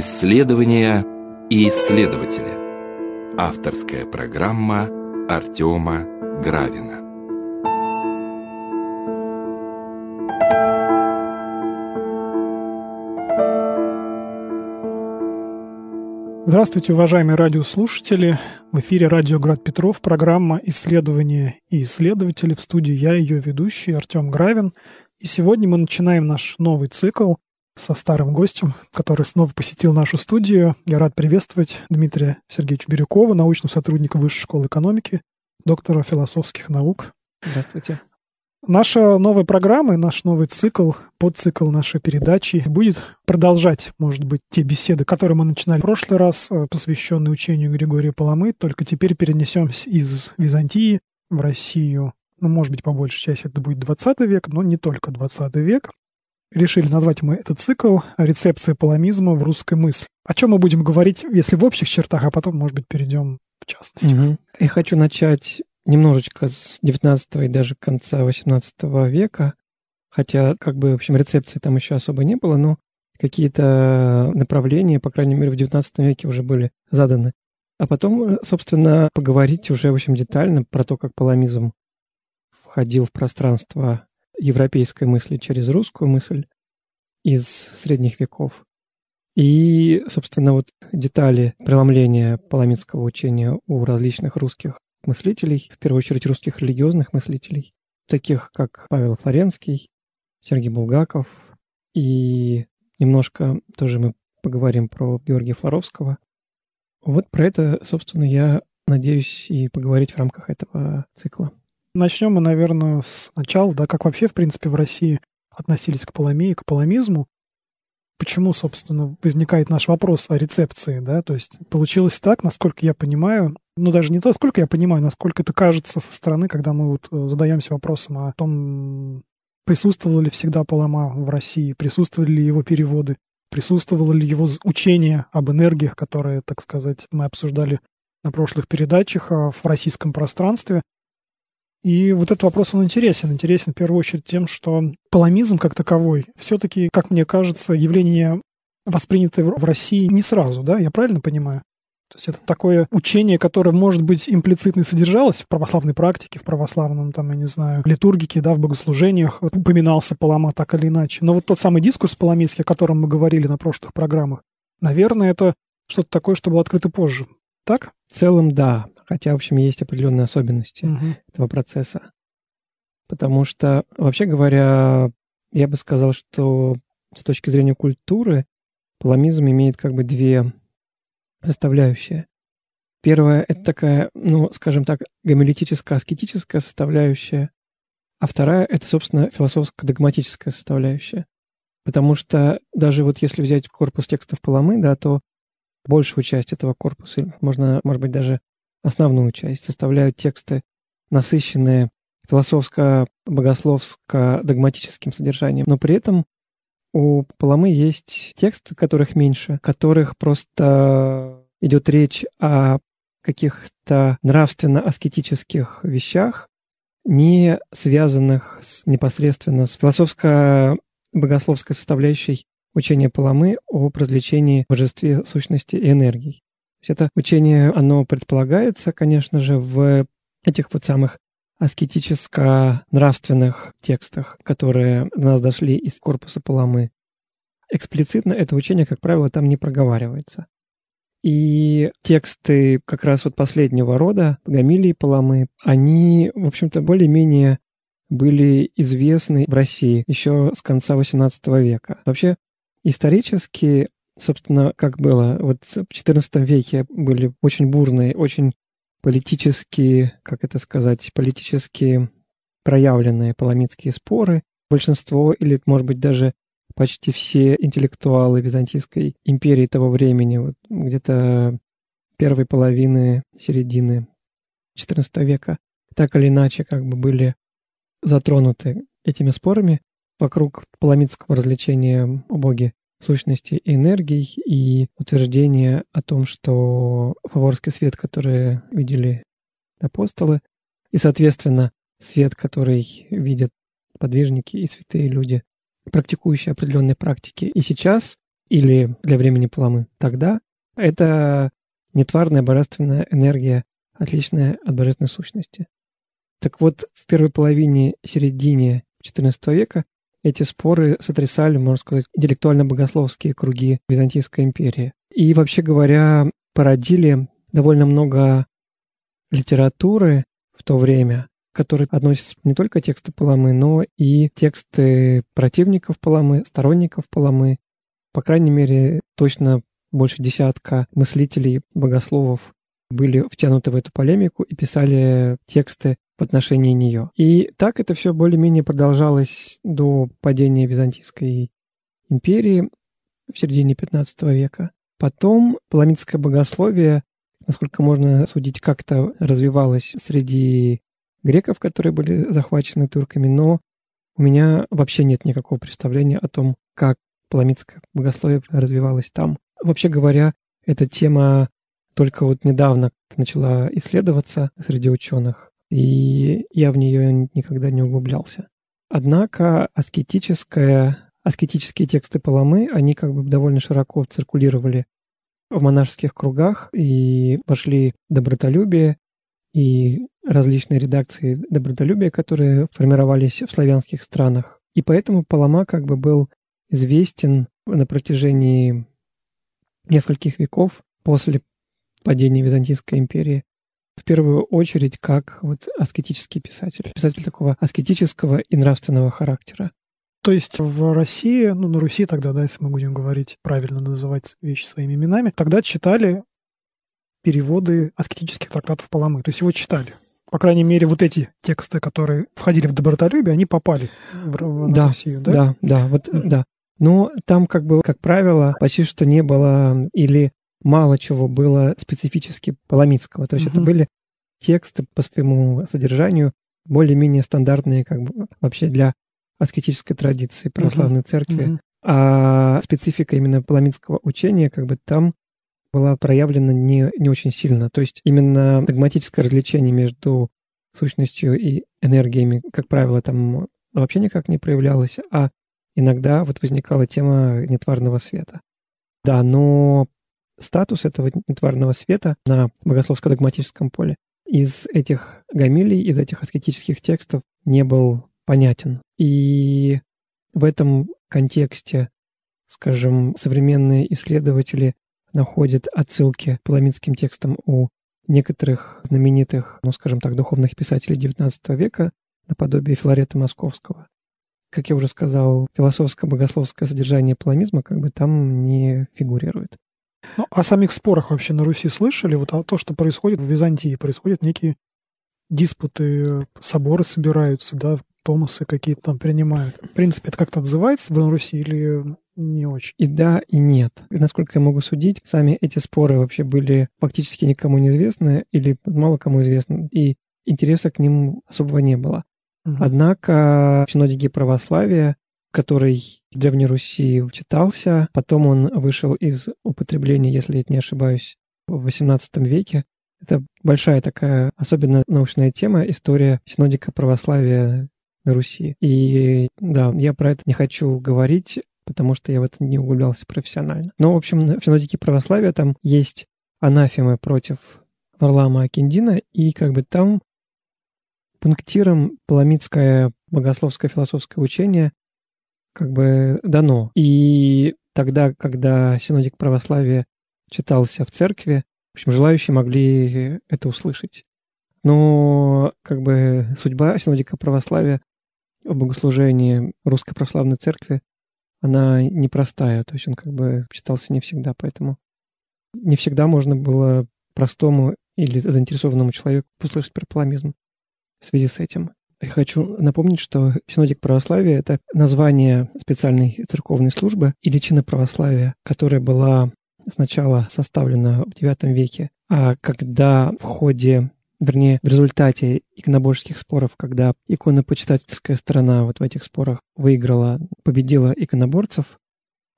Исследования и исследователи. Авторская программа Артема Гравина. Здравствуйте, уважаемые радиослушатели. В эфире радио «Град Петров», программа «Исследования и исследователи». В студии я, ее ведущий, Артем Гравин. И сегодня мы начинаем наш новый цикл со старым гостем, который снова посетил нашу студию. Я рад приветствовать Дмитрия Сергеевича Бирюкова, научного сотрудника Высшей школы экономики, доктора философских наук. Здравствуйте. Наша новая программа наш новый цикл, подцикл нашей передачи будет продолжать, может быть, те беседы, которые мы начинали в прошлый раз, э, посвященные учению Григория Паламы, только теперь перенесемся из Византии в Россию. Ну, может быть, по большей части это будет 20 век, но не только 20 век. Решили назвать мы этот цикл «Рецепция паламизма в русской мысли». О чем мы будем говорить, если в общих чертах, а потом, может быть, перейдем в частности. Угу. Я хочу начать немножечко с 19 и даже конца 18 века, хотя как бы, в общем, рецепции там еще особо не было, но какие-то направления, по крайней мере, в 19 веке уже были заданы. А потом, собственно, поговорить уже, в общем, детально про то, как паламизм входил в пространство европейской мысли через русскую мысль из средних веков. И, собственно, вот детали преломления паламидского учения у различных русских мыслителей, в первую очередь русских религиозных мыслителей, таких как Павел Флоренский, Сергей Булгаков, и немножко тоже мы поговорим про Георгия Флоровского. Вот про это, собственно, я надеюсь и поговорить в рамках этого цикла. Начнем мы, наверное, с начала, да, как вообще, в принципе, в России относились к паламии, к паламизму. Почему, собственно, возникает наш вопрос о рецепции, да, то есть получилось так, насколько я понимаю, ну, даже не то, сколько я понимаю, насколько это кажется со стороны, когда мы вот э, задаемся вопросом о том, присутствовало ли всегда Палама в России, присутствовали ли его переводы, присутствовало ли его учение об энергиях, которые, так сказать, мы обсуждали на прошлых передачах а, в российском пространстве. И вот этот вопрос, он интересен. Интересен в первую очередь тем, что паламизм как таковой все-таки, как мне кажется, явление воспринятое в России не сразу, да? Я правильно понимаю? То есть это такое учение, которое, может быть, имплицитно содержалось в православной практике, в православном, там, я не знаю, литургике, да, в богослужениях, упоминался Палама так или иначе. Но вот тот самый дискурс паламистский, о котором мы говорили на прошлых программах, наверное, это что-то такое, что было открыто позже. Так? В целом, да. Хотя, в общем, есть определенные особенности угу. этого процесса. Потому что, вообще говоря, я бы сказал, что с точки зрения культуры паламизм имеет как бы две составляющая. Первая — это такая, ну, скажем так, гомилетическая, аскетическая составляющая, а вторая — это, собственно, философско-догматическая составляющая. Потому что даже вот если взять корпус текстов Паламы, да, то большую часть этого корпуса, можно, может быть, даже основную часть, составляют тексты, насыщенные философско-богословско-догматическим содержанием. Но при этом у Паламы есть тексты, которых меньше, которых просто идет речь о каких-то нравственно-аскетических вещах, не связанных с, непосредственно с философско-богословской составляющей учения Паламы о развлечении божестве сущности и энергии. Есть это учение, оно предполагается, конечно же, в этих вот самых аскетическо-нравственных текстах, которые до нас дошли из корпуса Паламы. Эксплицитно это учение, как правило, там не проговаривается. И тексты как раз вот последнего рода, Гамилии Паламы, они, в общем-то, более-менее были известны в России еще с конца XVIII века. Вообще, исторически, собственно, как было, вот в XIV веке были очень бурные, очень политические, как это сказать, политически проявленные паламидские споры. Большинство или, может быть, даже почти все интеллектуалы Византийской империи того времени, вот где-то первой половины, середины XIV века, так или иначе как бы были затронуты этими спорами вокруг паламидского развлечения о боге сущности энергий и утверждение о том, что фаворский свет, который видели апостолы, и, соответственно, свет, который видят подвижники и святые люди, практикующие определенные практики. И сейчас или для времени Паламы тогда, это нетварная божественная энергия, отличная от божественной сущности. Так вот, в первой половине, середине XIV века эти споры сотрясали, можно сказать, интеллектуально-богословские круги Византийской империи. И, вообще говоря, породили довольно много литературы в то время, которые относятся не только к тексту Паламы, но и тексты противников Паламы, сторонников Паламы. По крайней мере, точно больше десятка мыслителей, богословов были втянуты в эту полемику и писали тексты в отношении нее. И так это все более-менее продолжалось до падения Византийской империи в середине XV века. Потом паламитское богословие, насколько можно судить, как-то развивалось среди греков, которые были захвачены турками, но у меня вообще нет никакого представления о том, как паламитское богословие развивалось там. Вообще говоря, эта тема только вот недавно начала исследоваться среди ученых, и я в нее никогда не углублялся. Однако аскетическая, аскетические тексты Паламы, они как бы довольно широко циркулировали в монашеских кругах и вошли добротолюбие и различные редакции добротолюбия, которые формировались в славянских странах. И поэтому Палама как бы был известен на протяжении нескольких веков после падения Византийской империи в первую очередь как вот аскетический писатель, писатель такого аскетического и нравственного характера. То есть в России, ну на Руси тогда, да, если мы будем говорить правильно называть вещи своими именами, тогда читали переводы аскетических трактатов Паламы. То есть его читали. По крайней мере, вот эти тексты, которые входили в добротолюбие, они попали в, в да, Россию, да? Да, да, вот, да. Но там, как бы, как правило, почти что не было или мало чего было специфически паламитского. То есть угу. это были тексты по своему содержанию более-менее стандартные как бы вообще для аскетической традиции православной угу. церкви. Угу. А специфика именно паламитского учения как бы там была проявлена не, не очень сильно. То есть именно догматическое развлечение между сущностью и энергиями, как правило, там вообще никак не проявлялось, а иногда вот возникала тема нетварного света. Да, но статус этого нетварного света на богословско-догматическом поле из этих гамилий, из этих аскетических текстов не был понятен. И в этом контексте, скажем, современные исследователи находят отсылки к текстам у некоторых знаменитых, ну, скажем так, духовных писателей XIX века, наподобие Филарета Московского. Как я уже сказал, философско-богословское содержание паламизма как бы там не фигурирует. Ну, о самих спорах вообще на Руси слышали? Вот а то, что происходит в Византии, происходят некие диспуты, соборы собираются, да, томасы какие-то там принимают. В принципе, это как-то отзывается в Руси или не очень? И да, и нет. И, насколько я могу судить, сами эти споры вообще были фактически никому неизвестны или мало кому известны, и интереса к ним особого не было. Угу. Однако в синодике православия который в Древней Руси читался. Потом он вышел из употребления, если я не ошибаюсь, в XVIII веке. Это большая такая, особенно научная тема, история синодика православия на Руси. И да, я про это не хочу говорить, потому что я в это не углублялся профессионально. Но, в общем, в синодике православия там есть анафемы против Варлама Акиндина, и как бы там пунктиром паламитское богословское философское учение как бы дано. И тогда, когда синодик православия читался в церкви, в общем, желающие могли это услышать. Но как бы судьба синодика православия в богослужении Русской Православной Церкви, она непростая, то есть он как бы читался не всегда, поэтому не всегда можно было простому или заинтересованному человеку услышать про паламизм в связи с этим. Я хочу напомнить, что синодик православия — это название специальной церковной службы и личина православия, которая была сначала составлена в IX веке, а когда в ходе вернее, в результате иконоборческих споров, когда иконопочитательская сторона вот в этих спорах выиграла, победила иконоборцев,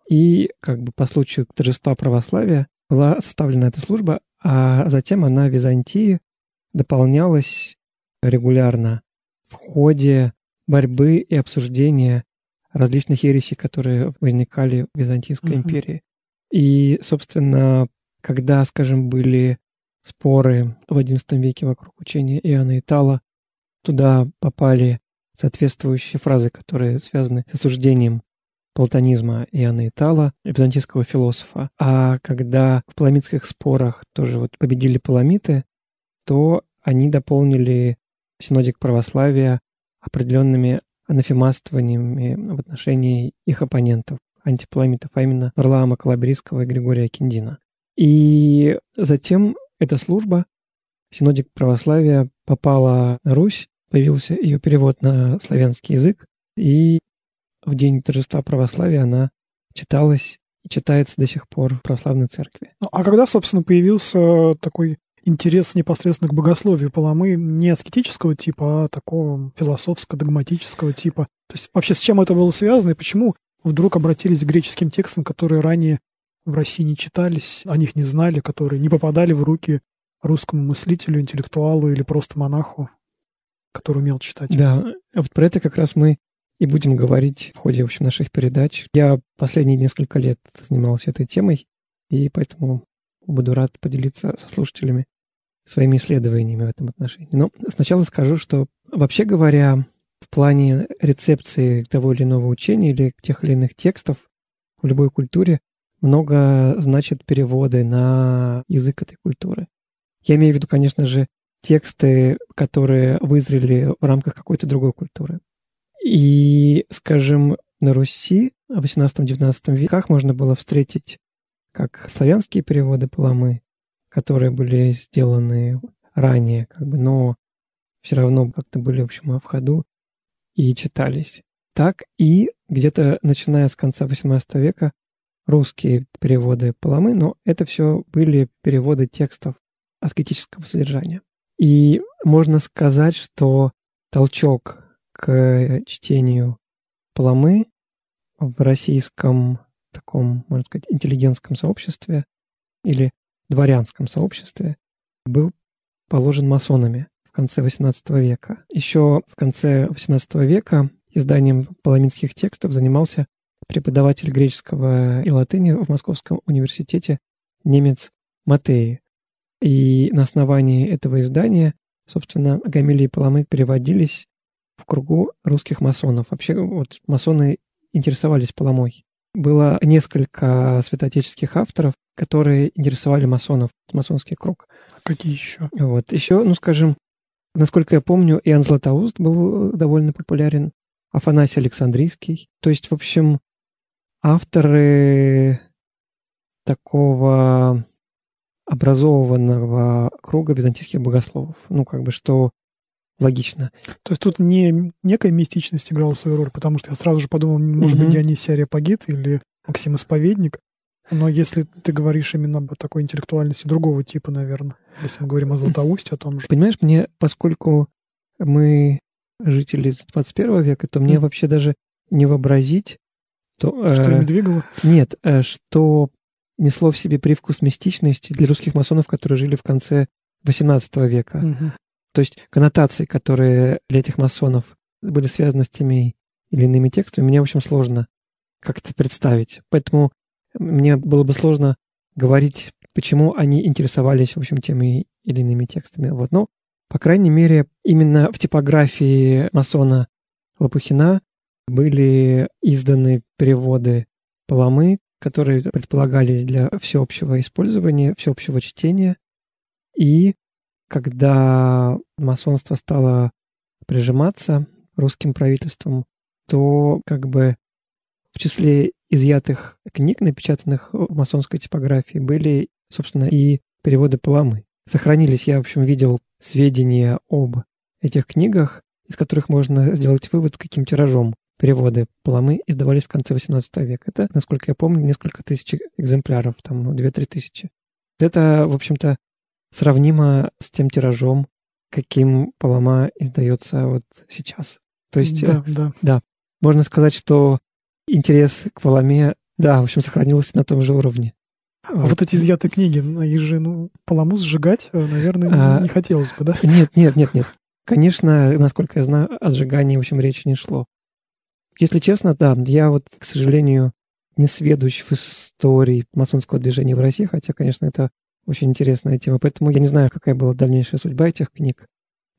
и как бы по случаю торжества православия была составлена эта служба, а затем она в Византии дополнялась регулярно в ходе борьбы и обсуждения различных ересей, которые возникали в Византийской угу. империи. И, собственно, когда, скажем, были споры в XI веке вокруг учения Иоанна Итала, туда попали соответствующие фразы, которые связаны с осуждением платонизма Иоанна Итала, византийского философа. А когда в паламитских спорах тоже вот победили паламиты, то они дополнили синодик православия определенными анафемаствованиями в отношении их оппонентов, антипаламитов, а именно Варлаама Калабрийского и Григория Киндина. И затем эта служба, синодик православия, попала на Русь, появился ее перевод на славянский язык, и в день торжества православия она читалась и читается до сих пор в православной церкви. Ну, а когда, собственно, появился такой интерес непосредственно к богословию Паламы не аскетического типа, а такого философско-догматического типа? То есть вообще с чем это было связано и почему вдруг обратились к греческим текстам, которые ранее в России не читались, о них не знали, которые не попадали в руки русскому мыслителю, интеллектуалу или просто монаху, который умел читать. Да, вот про это как раз мы и будем говорить в ходе, в общем, наших передач. Я последние несколько лет занимался этой темой, и поэтому буду рад поделиться со слушателями своими исследованиями в этом отношении. Но сначала скажу, что вообще говоря, в плане рецепции того или иного учения или тех или иных текстов в любой культуре много значит переводы на язык этой культуры. Я имею в виду, конечно же, тексты, которые вызрели в рамках какой-то другой культуры. И, скажем, на Руси в 18-19 веках можно было встретить как славянские переводы Паламы, которые были сделаны ранее, как бы, но все равно как-то были, в общем, в ходу и читались. Так и где-то начиная с конца XVIII века русские переводы Паламы, но это все были переводы текстов аскетического содержания. И можно сказать, что толчок к чтению Паламы в российском таком, можно сказать, интеллигентском сообществе или дворянском сообществе был положен масонами в конце XVIII века. Еще в конце XVIII века изданием паламинских текстов занимался преподаватель греческого и латыни в Московском университете немец Матеи. И на основании этого издания, собственно, Гамилий и Паламы переводились в кругу русских масонов. Вообще вот масоны интересовались Паламой. Было несколько святоотеческих авторов, которые интересовали масонов, масонский круг. А какие еще? Вот. Еще, ну, скажем, насколько я помню, Иоанн Златоуст был довольно популярен, Афанасий Александрийский. То есть, в общем, авторы такого образованного круга византийских богословов. Ну, как бы, что логично. То есть тут не некая мистичность играла свою роль, потому что я сразу же подумал, может mm-hmm. быть, Дионисий Ариапагит или Максим Исповедник. Но если ты говоришь именно об такой интеллектуальности другого типа, наверное, если мы говорим о Златоусте, о том же. Понимаешь, мне, поскольку мы жители 21 века, то мне mm. вообще даже не вообразить, то, что э, двигало? Нет, э, что несло в себе привкус мистичности для русских масонов, которые жили в конце XVIII века. Mm-hmm. То есть коннотации, которые для этих масонов были связаны с теми или иными текстами, мне, в общем, сложно как-то представить. Поэтому мне было бы сложно говорить, почему они интересовались, в общем, теми или иными текстами. Вот. Но, по крайней мере, именно в типографии масона Лопухина были изданы переводы Паламы, которые предполагались для всеобщего использования, всеобщего чтения. И когда масонство стало прижиматься русским правительством, то как бы в числе изъятых книг, напечатанных в масонской типографии, были, собственно, и переводы Паламы. Сохранились, я, в общем, видел сведения об этих книгах, из которых можно сделать вывод, каким тиражом переводы Паламы издавались в конце XVIII века. Это, насколько я помню, несколько тысяч экземпляров, там, ну, 2-3 тысячи. Это, в общем-то, сравнимо с тем тиражом, каким Палама издается вот сейчас. То есть, да, э, да. да, можно сказать, что интерес к Паламе, да, в общем, сохранился на том же уровне. А вот, вот эти изъятые книги, их же, ну, Паламу сжигать, э, наверное, а, не хотелось бы, да? Нет, нет, нет, нет. Конечно, насколько я знаю, о сжигании, в общем, речи не шло. Если честно, да, я вот, к сожалению, не сведущ в истории масонского движения в России, хотя, конечно, это очень интересная тема. Поэтому я не знаю, какая была дальнейшая судьба этих книг.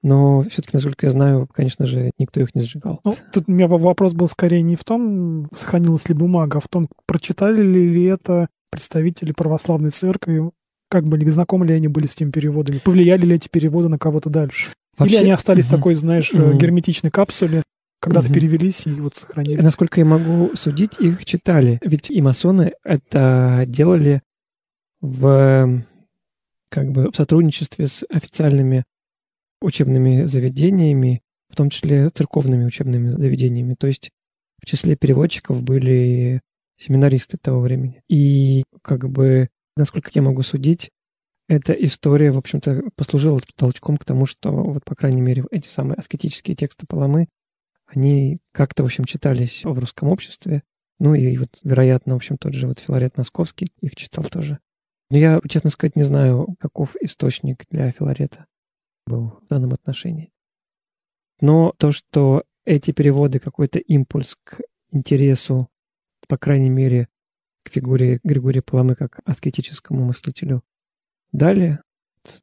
Но все-таки, насколько я знаю, конечно же, никто их не сжигал. Ну, тут у меня вопрос был скорее не в том, сохранилась ли бумага, а в том, прочитали ли это представители православной церкви, как были, знакомы ли они были с теми переводами, повлияли ли эти переводы на кого-то дальше. Вообще... Или они остались угу. такой, знаешь, угу. герметичной капсуле, когда-то угу. перевелись и вот сохранили. Насколько я могу судить, их читали. Ведь и масоны это делали в как бы в сотрудничестве с официальными учебными заведениями, в том числе церковными учебными заведениями. То есть в числе переводчиков были семинаристы того времени. И как бы, насколько я могу судить, эта история, в общем-то, послужила толчком к тому, что, вот, по крайней мере, эти самые аскетические тексты Паламы, они как-то, в общем, читались в русском обществе. Ну и вот, вероятно, в общем, тот же вот Филарет Московский их читал тоже. Но я, честно сказать, не знаю, каков источник для Филарета был в данном отношении. Но то, что эти переводы какой-то импульс к интересу, по крайней мере, к фигуре Григория Паламы как аскетическому мыслителю дали,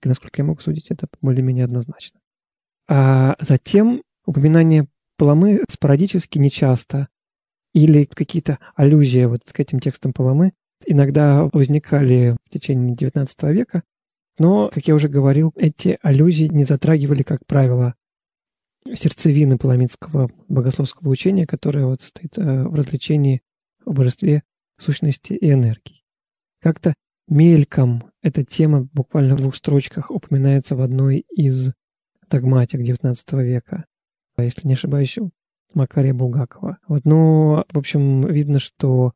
насколько я могу судить, это более-менее однозначно. А затем упоминание Паламы спорадически, нечасто, или какие-то аллюзии вот к этим текстам Паламы иногда возникали в течение XIX века, но, как я уже говорил, эти аллюзии не затрагивали, как правило, сердцевины паламидского богословского учения, которое вот стоит э, в развлечении о божестве сущности и энергии. Как-то мельком эта тема буквально в двух строчках упоминается в одной из догматик XIX века, если не ошибаюсь, Макария Булгакова. Вот, но, в общем, видно, что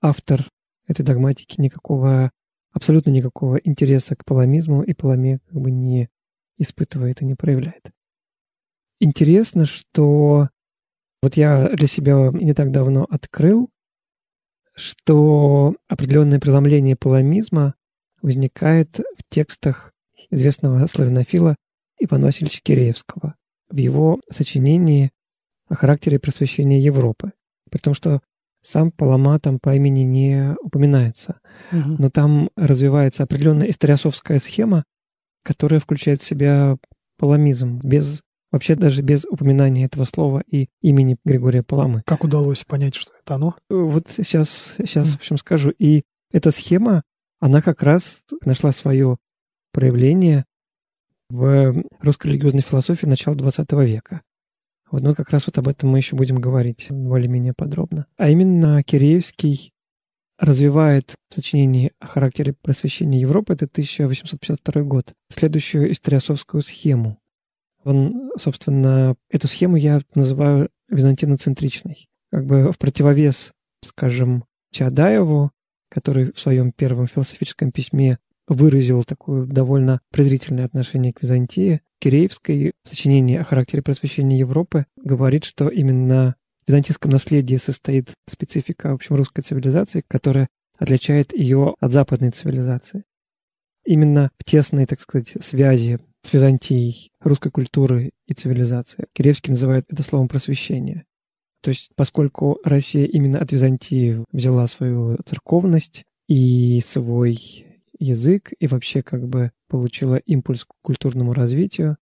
автор этой догматики никакого абсолютно никакого интереса к паламизму и паламе как бы не испытывает и не проявляет. Интересно, что вот я для себя не так давно открыл, что определенное преломление паламизма возникает в текстах известного славянофила Ивана Васильевича Киреевского в его сочинении о характере просвещения Европы. При том, что сам Палама там по имени не упоминается. Угу. Но там развивается определенная историосовская схема, которая включает в себя паламизм, без вообще даже без упоминания этого слова и имени Григория Паламы. Как удалось понять, что это оно? Вот сейчас, сейчас в общем, скажу. И эта схема, она как раз нашла свое проявление в русской религиозной философии начала XX века. Вот, ну, как раз вот об этом мы еще будем говорить более-менее подробно. А именно Киреевский развивает в сочинении о характере просвещения Европы, это 1852 год, следующую историосовскую схему. Он, собственно, эту схему я называю византиноцентричной. Как бы в противовес, скажем, Чадаеву, который в своем первом философическом письме выразил такое довольно презрительное отношение к Византии, Киреевской в сочинении о характере просвещения Европы говорит, что именно в византийском наследии состоит специфика, в общем, русской цивилизации, которая отличает ее от западной цивилизации. Именно в тесной, так сказать, связи с Византией, русской культуры и цивилизации. Киреевский называет это словом просвещение. То есть, поскольку Россия именно от Византии взяла свою церковность и свой язык и вообще как бы получила импульс к культурному развитию.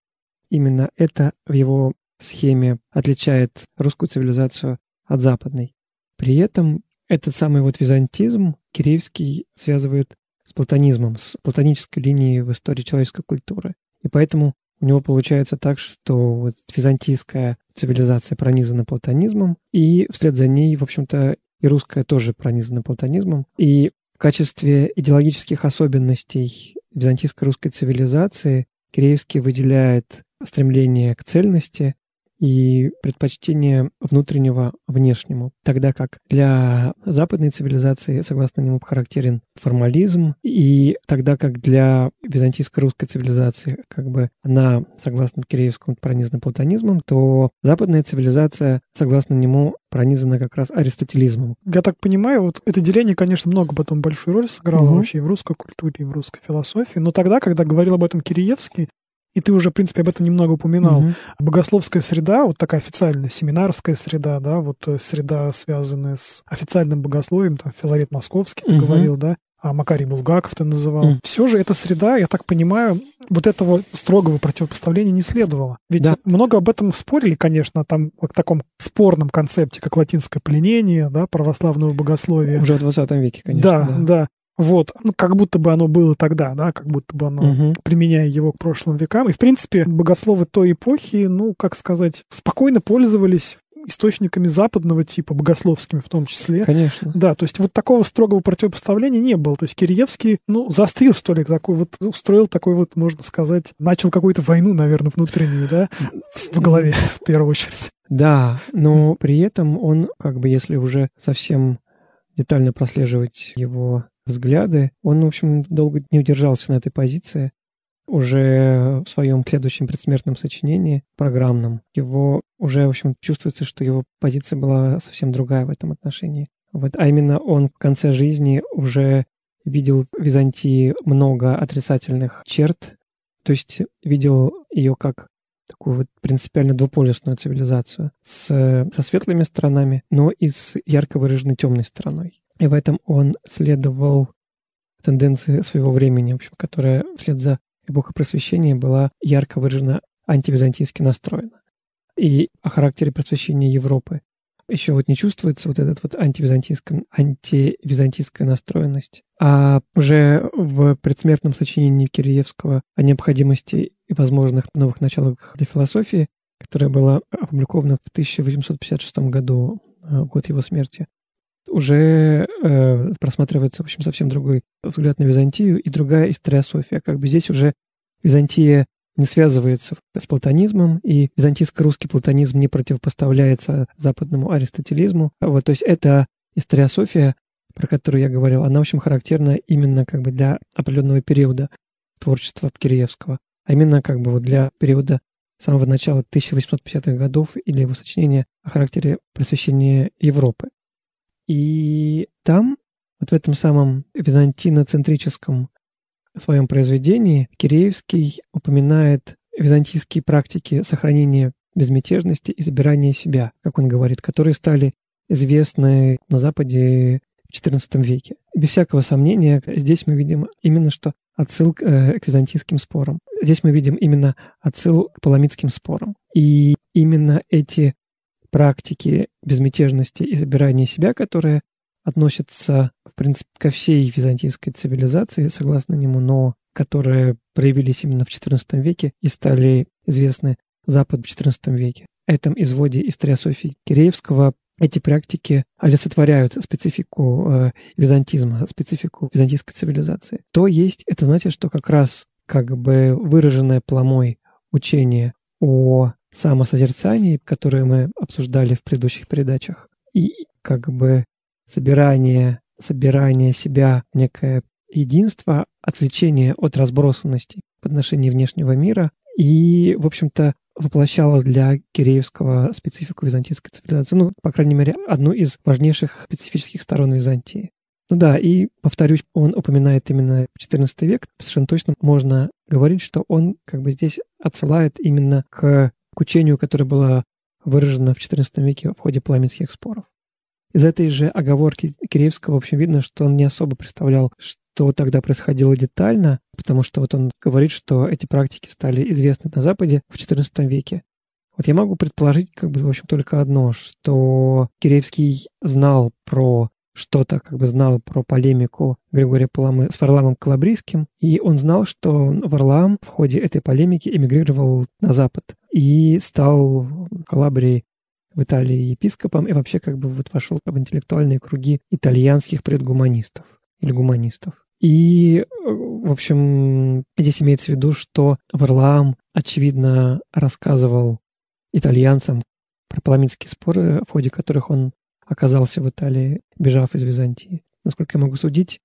Именно это в его схеме отличает русскую цивилизацию от западной. При этом этот самый вот византизм Киреевский связывает с платонизмом, с платонической линией в истории человеческой культуры. И поэтому у него получается так, что вот византийская цивилизация пронизана платонизмом, и вслед за ней, в общем-то, и русская тоже пронизана платонизмом. И качестве идеологических особенностей византийской русской цивилизации Киреевский выделяет стремление к цельности и предпочтение внутреннего внешнему, тогда как для западной цивилизации, согласно нему, характерен формализм, и тогда как для византийской русской цивилизации, как бы она, согласно Киреевскому, пронизана платонизмом, то западная цивилизация, согласно нему, пронизана как раз аристотелизмом. Я так понимаю, вот это деление, конечно, много потом большую роль сыграло угу. вообще и в русской культуре, и в русской философии, но тогда, когда говорил об этом Киреевский, И ты уже, в принципе, об этом немного упоминал. Угу. Богословская среда, вот такая официальная семинарская среда, да, вот э, среда, связанная с официальным богословием, там, Филарет Московский, ты угу. говорил, да, а Макарий Булгаков ты называл. Mm. Все же эта среда, я так понимаю, вот этого строгого противопоставления не следовало. Ведь да. много об этом спорили, конечно, там о таком спорном концепте, как латинское пленение, да, православного богословия. Уже в 20 веке, конечно. Да, да. да. Вот, ну, как будто бы оно было тогда, да, как будто бы оно, угу. применяя его к прошлым векам. И, в принципе, богословы той эпохи, ну, как сказать, спокойно пользовались источниками западного типа, богословскими в том числе. Конечно. Да, то есть вот такого строгого противопоставления не было. То есть Киреевский, ну, застрил, что ли, такой вот, устроил такой вот, можно сказать, начал какую-то войну, наверное, внутреннюю, да, в голове, в первую очередь. Да, но при этом он, как бы, если уже совсем детально прослеживать его взгляды, он, в общем, долго не удержался на этой позиции уже в своем следующем предсмертном сочинении, программном, его уже, в общем, чувствуется, что его позиция была совсем другая в этом отношении. Вот, а именно он в конце жизни уже видел в Византии много отрицательных черт, то есть видел ее как такую вот принципиально двуполюсную цивилизацию с, со светлыми сторонами, но и с ярко выраженной темной стороной. И в этом он следовал тенденции своего времени, в общем, которая вслед за эпоха просвещения была ярко выражена антивизантийски настроена. И о характере просвещения Европы еще вот не чувствуется вот этот вот антивизантийская, антивизантийская настроенность. А уже в предсмертном сочинении Киреевского о необходимости и возможных новых началах для философии, которое было опубликовано в 1856 году, э, год его смерти, уже э, просматривается, в общем, совсем другой взгляд на Византию и другая историософия. Как бы здесь уже Византия не связывается с платонизмом, и византийско-русский платонизм не противопоставляется западному аристотелизму. Вот, то есть эта историософия, про которую я говорил, она, в общем, характерна именно как бы для определенного периода творчества Киреевского, а именно как бы вот для периода самого начала 1850-х годов или его сочинения о характере просвещения Европы. И там, вот в этом самом византиноцентрическом своем произведении, Киреевский упоминает византийские практики сохранения безмятежности и забирания себя, как он говорит, которые стали известны на Западе в XIV веке. Без всякого сомнения, здесь мы видим именно что отсыл э, к византийским спорам. Здесь мы видим именно отсыл к паламидским спорам. И именно эти практики безмятежности и забирания себя, которые относятся, в принципе, ко всей византийской цивилизации, согласно нему, но которые проявились именно в XIV веке и стали известны Запад в XIV веке. Этом изводе историософии Киреевского эти практики олицетворяют специфику э, византизма, специфику византийской цивилизации. То есть это значит, что как раз как бы выраженное пломой учение о самосозерцании, которое мы обсуждали в предыдущих передачах, и как бы собирание, собирание себя в некое единство, отвлечение от разбросанности в отношении внешнего мира и, в общем-то, воплощало для Киреевского специфику византийской цивилизации. Ну, по крайней мере, одну из важнейших специфических сторон Византии. Ну да, и, повторюсь, он упоминает именно XIV век. Совершенно точно можно говорить, что он как бы здесь отсылает именно к учению, которое было выражено в XIV веке в ходе пламенских споров. Из этой же оговорки Киреевского, в общем, видно, что он не особо представлял, что тогда происходило детально, потому что вот он говорит, что эти практики стали известны на Западе в XIV веке. Вот я могу предположить, как бы, в общем, только одно, что Киреевский знал про что-то как бы знал про полемику Григория Паламы с Варламом Калабрийским, и он знал, что Варлам в ходе этой полемики эмигрировал на Запад и стал в в Италии епископом и вообще как бы вот вошел в интеллектуальные круги итальянских предгуманистов или гуманистов. И, в общем, здесь имеется в виду, что Варлаам, очевидно, рассказывал итальянцам про паламидские споры, в ходе которых он оказался в Италии, бежав из Византии. Насколько я могу судить,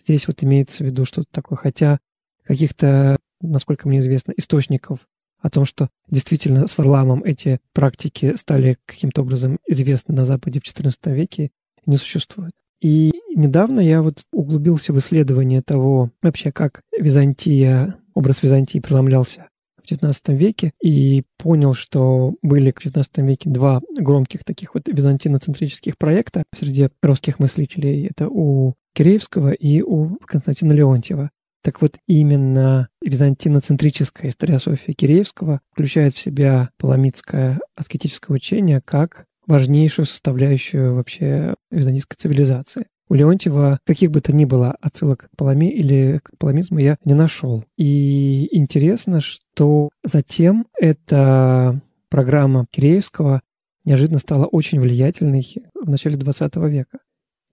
здесь вот имеется в виду что-то такое. Хотя каких-то, насколько мне известно, источников о том, что действительно с Варламом эти практики стали каким-то образом известны на Западе в XIV веке, не существует. И недавно я вот углубился в исследование того, вообще как Византия, образ Византии преломлялся в XIX веке и понял, что были в XIX веке два громких таких вот византиноцентрических проекта среди русских мыслителей. Это у Киреевского и у Константина Леонтьева. Так вот, именно византиноцентрическая историософия Киреевского включает в себя паламидское аскетическое учение как важнейшую составляющую вообще византийской цивилизации. У Леонтьева каких бы то ни было отсылок к Палами или к паламизму я не нашел. И интересно, что затем эта программа Киреевского неожиданно стала очень влиятельной в начале XX века.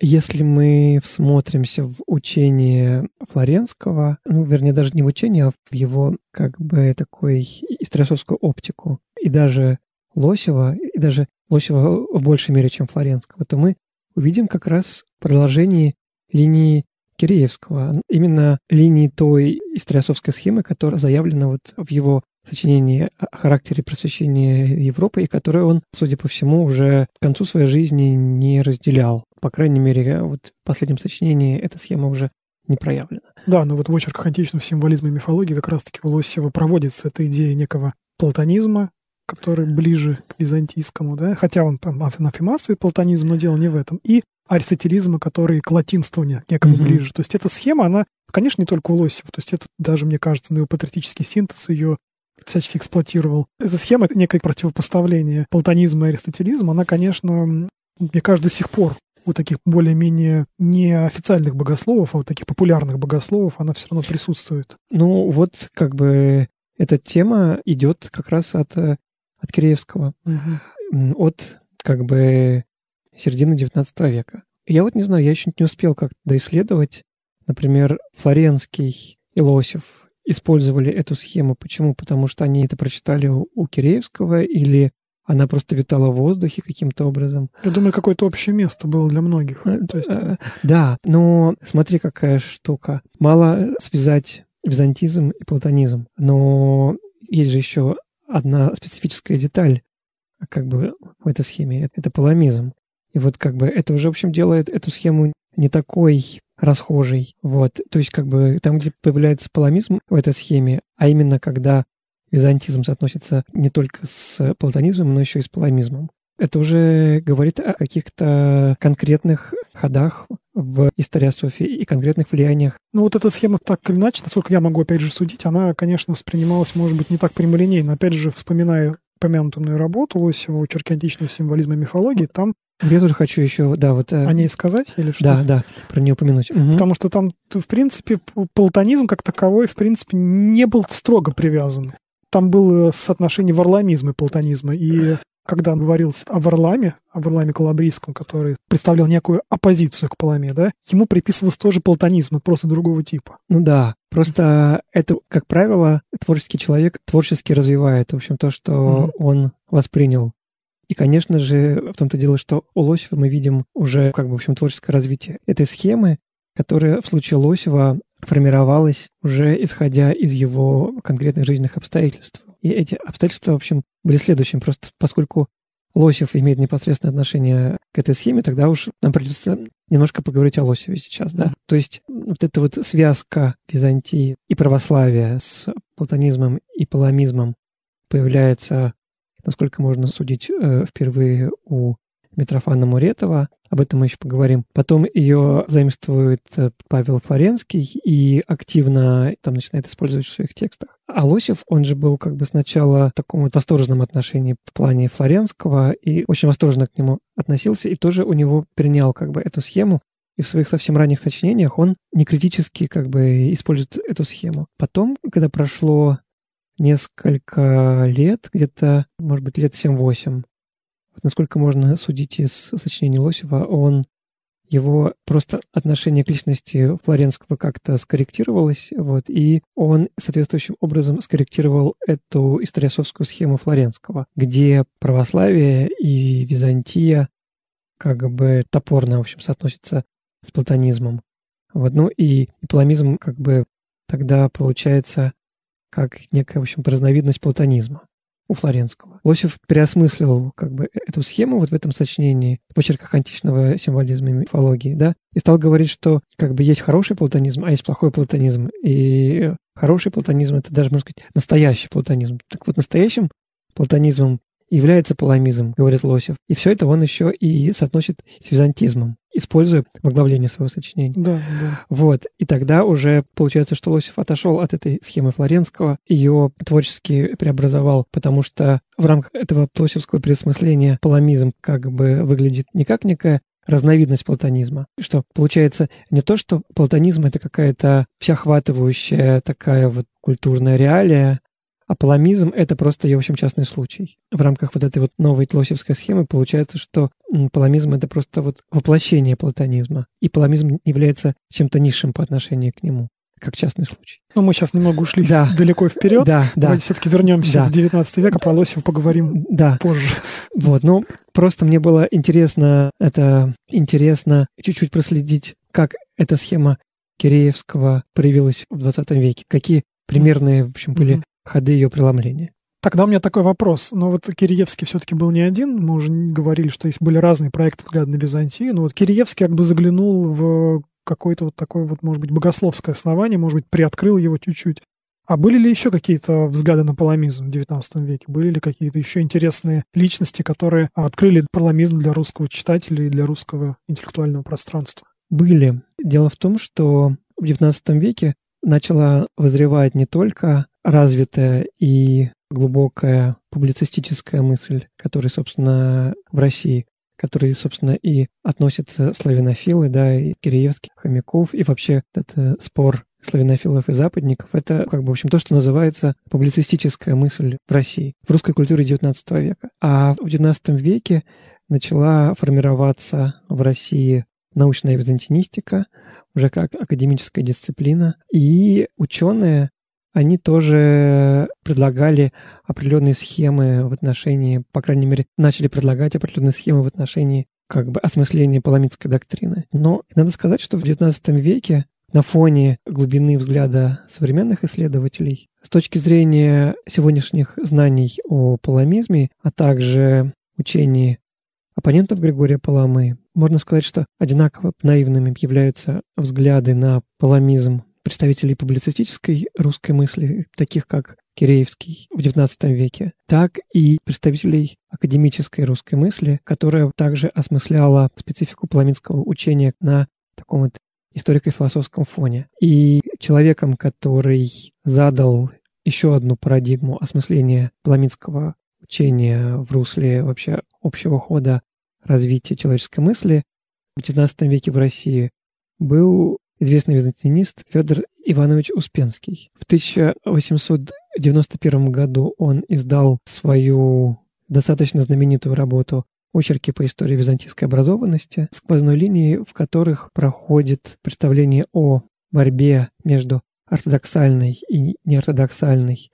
Если мы всмотримся в учение Флоренского, ну, вернее, даже не в учение, а в его как бы такой исторосовскую оптику, и даже Лосева, и даже Лосева в большей мере, чем Флоренского, то мы увидим как раз продолжение линии Киреевского, именно линии той историосовской схемы, которая заявлена вот в его сочинении о характере просвещения Европы, и которое он, судя по всему, уже к концу своей жизни не разделял. По крайней мере, вот в последнем сочинении эта схема уже не проявлена. Да, но вот в очерках античного символизма и мифологии как раз-таки у Лосева проводится эта идея некого платонизма, который ближе к византийскому, да, хотя он там анафематствует платонизм, но дело не в этом, и аристотелизма, который к латинствованию некому mm-hmm. ближе. То есть эта схема, она, конечно, не только у Лосева, то есть это даже, мне кажется, неопатриотический синтез ее всячески эксплуатировал. Эта схема, некое противопоставление платонизма и аристотелизма, она, конечно, мне кажется, до сих пор у таких более-менее неофициальных богословов, а у таких популярных богословов она все равно присутствует. Ну вот как бы эта тема идет как раз от, от Киреевского, угу. от как бы середины XIX века. Я вот не знаю, я еще не успел как-то доисследовать, например, Флоренский и Лосев использовали эту схему. Почему? Потому что они это прочитали у, Киреевского или она просто витала в воздухе каким-то образом. Я думаю, какое-то общее место было для многих. Э, То есть... Э, да, но смотри, какая штука. Мало связать византизм и платонизм, но есть же еще одна специфическая деталь как бы в этой схеме. Это паламизм. И вот как бы это уже, в общем, делает эту схему не такой расхожей. Вот. То есть как бы там, где появляется паламизм в этой схеме, а именно когда византизм соотносится не только с платонизмом, но еще и с паламизмом. Это уже говорит о каких-то конкретных ходах в историософии и конкретных влияниях. Ну вот эта схема так или иначе, насколько я могу опять же судить, она, конечно, воспринималась, может быть, не так прямолинейно. Опять же, вспоминая упомянутую работу Лосева «Очерки античного символизма и мифологии», там я тоже хочу еще, да, вот... Э, о ней сказать или что? Да, да, про нее упомянуть. Угу. Потому что там, в принципе, платонизм как таковой, в принципе, не был строго привязан там было соотношение варламизма и платонизма. И когда он говорил о Варламе, о Варламе Калабрийском, который представлял некую оппозицию к Паламе, да, ему приписывался тоже платонизм, просто другого типа. Ну да, просто это, как правило, творческий человек творчески развивает, в общем, то, что mm-hmm. он воспринял. И, конечно же, в том-то дело, что у Лосева мы видим уже, как бы, в общем, творческое развитие этой схемы, которая в случае Лосева формировалась уже исходя из его конкретных жизненных обстоятельств. И эти обстоятельства, в общем, были следующими. Просто поскольку Лосев имеет непосредственное отношение к этой схеме, тогда уж нам придется немножко поговорить о Лосеве сейчас, да. То есть вот эта вот связка Византии и православия с платонизмом и паламизмом появляется, насколько можно судить, э, впервые у Митрофана Муретова. Об этом мы еще поговорим. Потом ее заимствует э, Павел Флоренский и активно там начинает использовать в своих текстах. А Лосев, он же был как бы сначала в таком вот восторженном отношении в плане Флоренского и очень восторженно к нему относился, и тоже у него принял как бы эту схему, и в своих совсем ранних сочинениях он не критически как бы использует эту схему. Потом, когда прошло несколько лет, где-то, может быть, лет 7-8, насколько можно судить из сочинений Лосева, он его просто отношение к личности Флоренского как-то скорректировалось, вот, и он соответствующим образом скорректировал эту историосовскую схему Флоренского, где православие и Византия как бы топорно, в общем, соотносятся с платонизмом. Вот, ну и, паламизм как бы тогда получается как некая, в общем, разновидность платонизма. У Флоренского. Лосев переосмыслил как бы эту схему вот в этом сочинении в почерках античного символизма и мифологии, да, и стал говорить, что как бы есть хороший платонизм, а есть плохой платонизм. И хороший платонизм — это даже, можно сказать, настоящий платонизм. Так вот, настоящим платонизмом является паламизм, говорит Лосев. И все это он еще и соотносит с византизмом, используя в оглавлении своего сочинения. Да, да. Вот. И тогда уже получается, что Лосев отошел от этой схемы Флоренского, ее творчески преобразовал, потому что в рамках этого лосевского переосмысления паламизм как бы выглядит не как некая разновидность платонизма. Что получается не то, что платонизм это какая-то всеохватывающая такая вот культурная реалия, а паламизм — это просто в общем, частный случай. В рамках вот этой вот новой тлосевской схемы получается, что паламизм — это просто вот воплощение платонизма. И паламизм является чем-то низшим по отношению к нему как частный случай. Ну, мы сейчас немного ушли да. далеко вперед. Да, да. Давайте все-таки вернемся да. в 19 век, а про Лосева поговорим да. позже. Вот, ну, просто мне было интересно, это интересно чуть-чуть проследить, как эта схема Киреевского проявилась в 20 веке, какие примерные, в общем, были ходы ее преломления. Тогда у меня такой вопрос. Но вот Киреевский все-таки был не один. Мы уже говорили, что есть были разные проекты взгляда на Византию. Но вот Киреевский как бы заглянул в какое-то вот такое вот, может быть, богословское основание, может быть, приоткрыл его чуть-чуть. А были ли еще какие-то взгляды на паламизм в XIX веке? Были ли какие-то еще интересные личности, которые открыли паламизм для русского читателя и для русского интеллектуального пространства? Были. Дело в том, что в XIX веке начала вызревать не только развитая и глубокая публицистическая мысль, которая, собственно, в России, которой, собственно, и относятся славянофилы, да, и Киреевский, Хомяков, и вообще этот спор славянофилов и западников, это, как бы, в общем, то, что называется публицистическая мысль в России, в русской культуре XIX века. А в XIX веке начала формироваться в России научная византинистика, уже как академическая дисциплина, и ученые они тоже предлагали определенные схемы в отношении, по крайней мере, начали предлагать определенные схемы в отношении как бы осмысления паламитской доктрины. Но надо сказать, что в XIX веке на фоне глубины взгляда современных исследователей, с точки зрения сегодняшних знаний о паламизме, а также учении оппонентов Григория Паламы, можно сказать, что одинаково наивными являются взгляды на паламизм представителей публицистической русской мысли, таких как Киреевский в XIX веке, так и представителей академической русской мысли, которая также осмысляла специфику паламинского учения на таком вот историко-философском фоне. И человеком, который задал еще одну парадигму осмысления паламинского учения в русле вообще общего хода развития человеческой мысли в XIX веке в России, был известный византинист Федор Иванович Успенский. В 1891 году он издал свою достаточно знаменитую работу «Очерки по истории византийской образованности», сквозной линии, в которых проходит представление о борьбе между ортодоксальной и неортодоксальной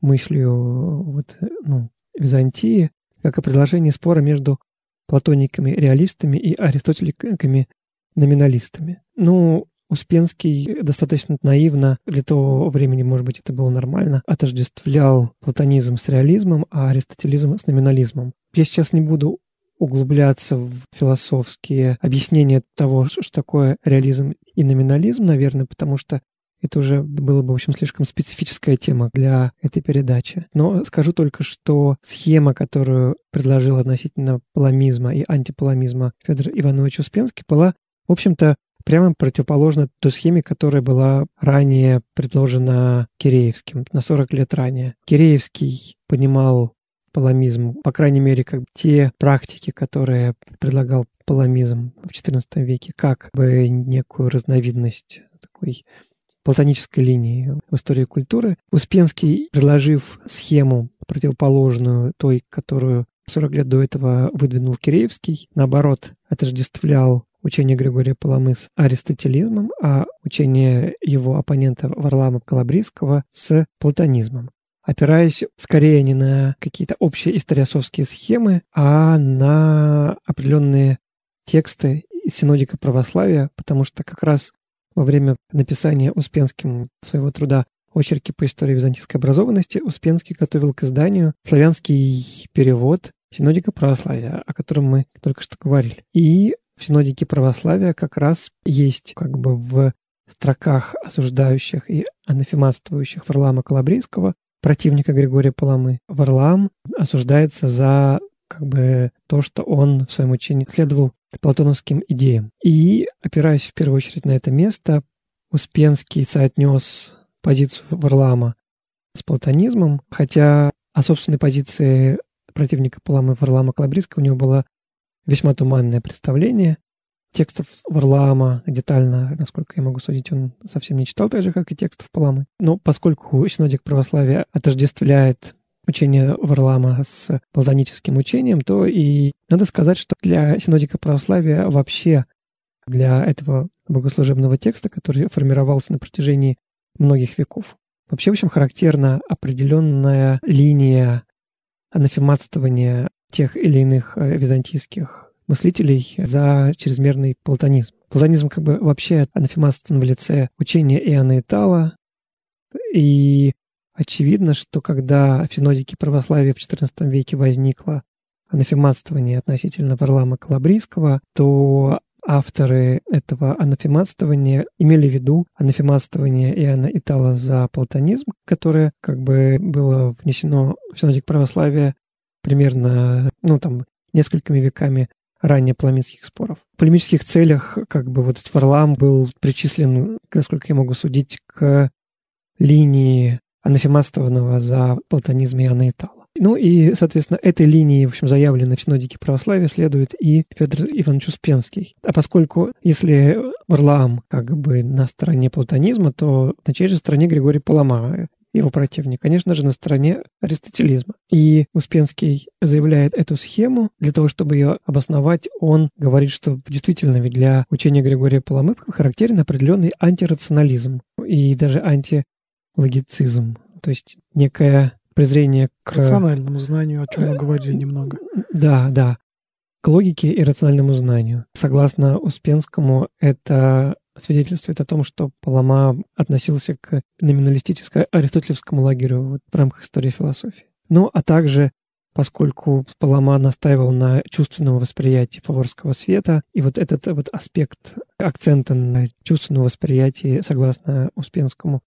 мыслью вот, ну, Византии, как и предложение спора между платониками-реалистами и аристотеликами-номиналистами. Ну, Успенский достаточно наивно, для того времени, может быть, это было нормально, отождествлял платонизм с реализмом, а аристотелизм с номинализмом. Я сейчас не буду углубляться в философские объяснения того, что такое реализм и номинализм, наверное, потому что это уже было бы, в общем, слишком специфическая тема для этой передачи. Но скажу только, что схема, которую предложил относительно паламизма и антипаламизма Федор Иванович Успенский, была, в общем-то, прямо противоположно той схеме, которая была ранее предложена Киреевским, на 40 лет ранее. Киреевский понимал паламизм, по крайней мере, как те практики, которые предлагал паламизм в XIV веке, как бы некую разновидность такой платонической линии в истории культуры. Успенский, предложив схему противоположную той, которую 40 лет до этого выдвинул Киреевский, наоборот, отождествлял учение Григория Паламы с аристотелизмом, а учение его оппонента Варлама Калабрийского с платонизмом опираясь скорее не на какие-то общие историосовские схемы, а на определенные тексты из синодика православия, потому что как раз во время написания Успенским своего труда очерки по истории византийской образованности, Успенский готовил к изданию славянский перевод синодика православия, о котором мы только что говорили. И в синодике православия как раз есть как бы в строках осуждающих и анафематствующих Варлаама Калабрийского, противника Григория Паламы, Варлаам осуждается за как бы то, что он в своем учении следовал платоновским идеям. И, опираясь в первую очередь на это место, Успенский соотнес позицию Варлаама с платонизмом, хотя о собственной позиции противника Паламы Варлаама Калабрийского у него было весьма туманное представление. Текстов Варлаама детально, насколько я могу судить, он совсем не читал, так же, как и текстов Паламы. Но поскольку синодик православия отождествляет учение Варлаама с платоническим учением, то и надо сказать, что для синодика православия вообще для этого богослужебного текста, который формировался на протяжении многих веков. Вообще, в общем, характерна определенная линия анафематствования тех или иных э, византийских мыслителей за чрезмерный платонизм. Платонизм как бы вообще анафематствован в лице учения Иоанна Итала, и очевидно, что когда в синодике православия в XIV веке возникло анафематствование относительно Варлама Калабрийского, то авторы этого анафематствования имели в виду анафематствование Иоанна Итала за платонизм, которое как бы было внесено в синодик православия примерно, ну там, несколькими веками ранее паламистских споров. В полемических целях как бы вот этот Варлам был причислен, насколько я могу судить, к линии анафематствованного за платонизм Иоанна Итала. Ну и, соответственно, этой линии, в общем, заявленной в синодике православия, следует и Федор Иванович Успенский. А поскольку, если Варлаам как бы на стороне платонизма, то на чьей же стороне Григорий Палама, его противник, конечно же, на стороне аристотелизма. И Успенский заявляет эту схему. Для того, чтобы ее обосновать, он говорит, что действительно ведь для учения Григория Паламы характерен определенный антирационализм и даже антилогицизм. То есть некая презрение к... К рациональному знанию, о чем мы говорили немного. Да, да. К логике и рациональному знанию. Согласно Успенскому, это свидетельствует о том, что Палама относился к номиналистическо-аристотелевскому лагерю вот, в рамках истории философии. Ну, а также поскольку Палама настаивал на чувственном восприятии фаворского света, и вот этот вот аспект акцента на чувственном восприятии, согласно Успенскому,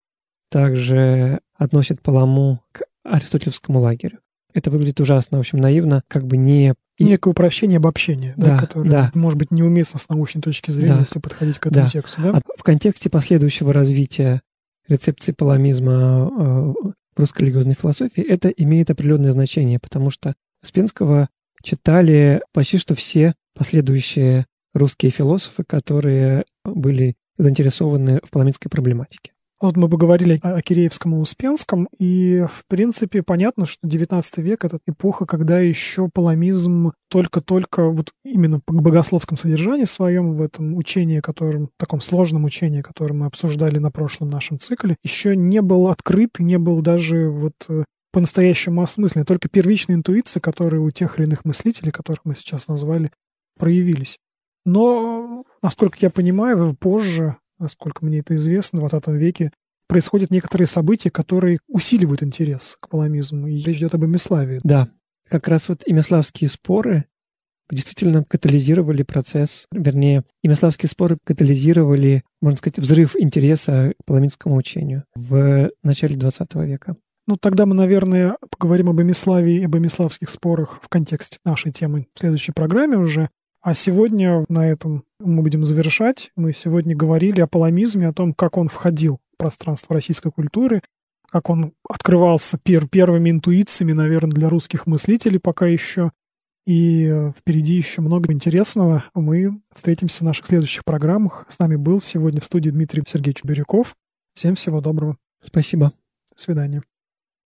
также относит Паламу к аристотелевскому лагерю. Это выглядит ужасно, в общем, наивно, как бы не... Некое упрощение обобщения, да, да, которое, да. может быть, неуместно с научной точки зрения, да. если подходить к этому да. тексту. Да? А в контексте последующего развития рецепции паламизма э, в русской религиозной философии это имеет определенное значение, потому что Успенского читали почти что все последующие русские философы, которые были заинтересованы в паламитской проблематике. Вот мы поговорили о Киреевском и Успенском, и, в принципе, понятно, что XIX век — это эпоха, когда еще паламизм только-только вот именно по богословском содержанию своем в этом учении, которым, таком сложном учении, которое мы обсуждали на прошлом нашем цикле, еще не был открыт, не был даже вот э, по-настоящему осмыслен. Только первичные интуиции, которые у тех или иных мыслителей, которых мы сейчас назвали, проявились. Но, насколько я понимаю, позже насколько мне это известно, в 20 веке происходят некоторые события, которые усиливают интерес к паламизму. И речь идет об Имиславии. Да, как раз вот имиславские споры действительно катализировали процесс, вернее, имиславские споры катализировали, можно сказать, взрыв интереса к паламинскому учению в начале 20 века. Ну, тогда мы, наверное, поговорим об Имиславии и об имиславских спорах в контексте нашей темы в следующей программе уже. А сегодня на этом мы будем завершать. Мы сегодня говорили о паламизме, о том, как он входил в пространство российской культуры, как он открывался пер первыми интуициями, наверное, для русских мыслителей пока еще. И э, впереди еще много интересного. Мы встретимся в наших следующих программах. С нами был сегодня в студии Дмитрий Сергеевич Бирюков. Всем всего доброго. Спасибо. До свидания.